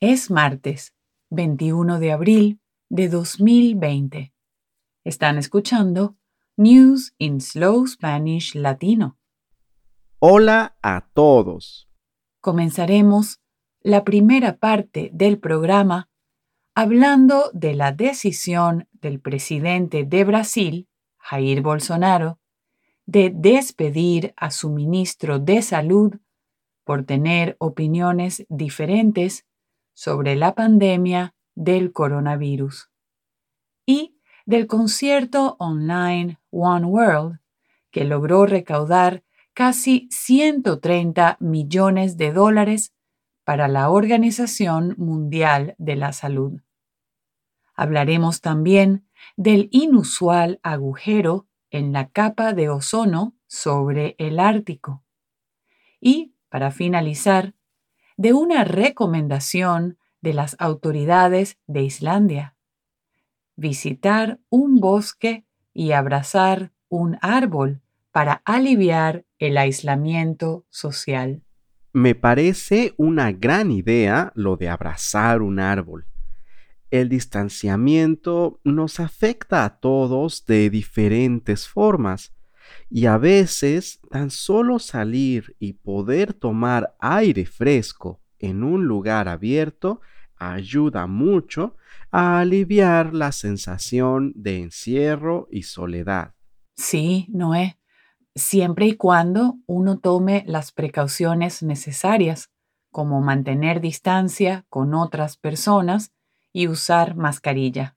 Es martes 21 de abril de 2020. Están escuchando News in Slow Spanish Latino. Hola a todos. Comenzaremos la primera parte del programa hablando de la decisión del presidente de Brasil, Jair Bolsonaro, de despedir a su ministro de Salud por tener opiniones diferentes sobre la pandemia del coronavirus y del concierto online One World, que logró recaudar casi 130 millones de dólares para la Organización Mundial de la Salud. Hablaremos también del inusual agujero en la capa de ozono sobre el Ártico. Y, para finalizar, de una recomendación de las autoridades de Islandia. Visitar un bosque y abrazar un árbol para aliviar el aislamiento social. Me parece una gran idea lo de abrazar un árbol. El distanciamiento nos afecta a todos de diferentes formas y a veces tan solo salir y poder tomar aire fresco en un lugar abierto ayuda mucho a aliviar la sensación de encierro y soledad. Sí, Noé, siempre y cuando uno tome las precauciones necesarias, como mantener distancia con otras personas y usar mascarilla.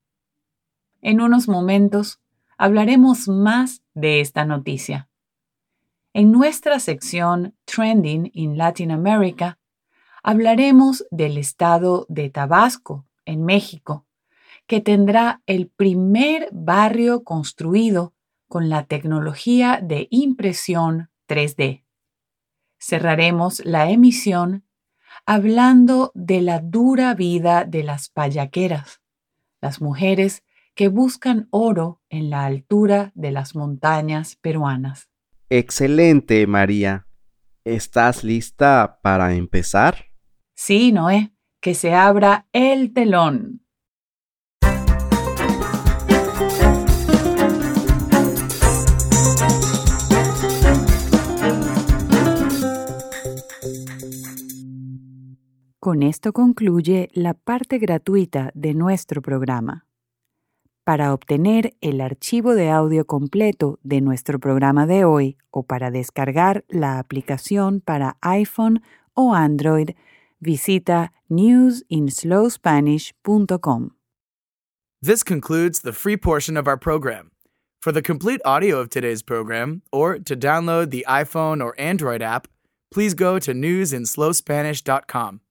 En unos momentos hablaremos más de esta noticia. En nuestra sección Trending in Latin America, hablaremos del estado de Tabasco, en México, que tendrá el primer barrio construido con la tecnología de impresión 3D. Cerraremos la emisión hablando de la dura vida de las payaqueras, las mujeres que buscan oro en la altura de las montañas peruanas. Excelente, María. ¿Estás lista para empezar? Sí, Noé, que se abra el telón. Con esto concluye la parte gratuita de nuestro programa. Para obtener el archivo de audio completo de nuestro programa de hoy o para descargar la aplicación para iPhone o Android, visita newsinslowspanish.com. This concludes the free portion of our program. For the complete audio of today's program, or to download the iPhone or Android app, please go to newsinslowspanish.com.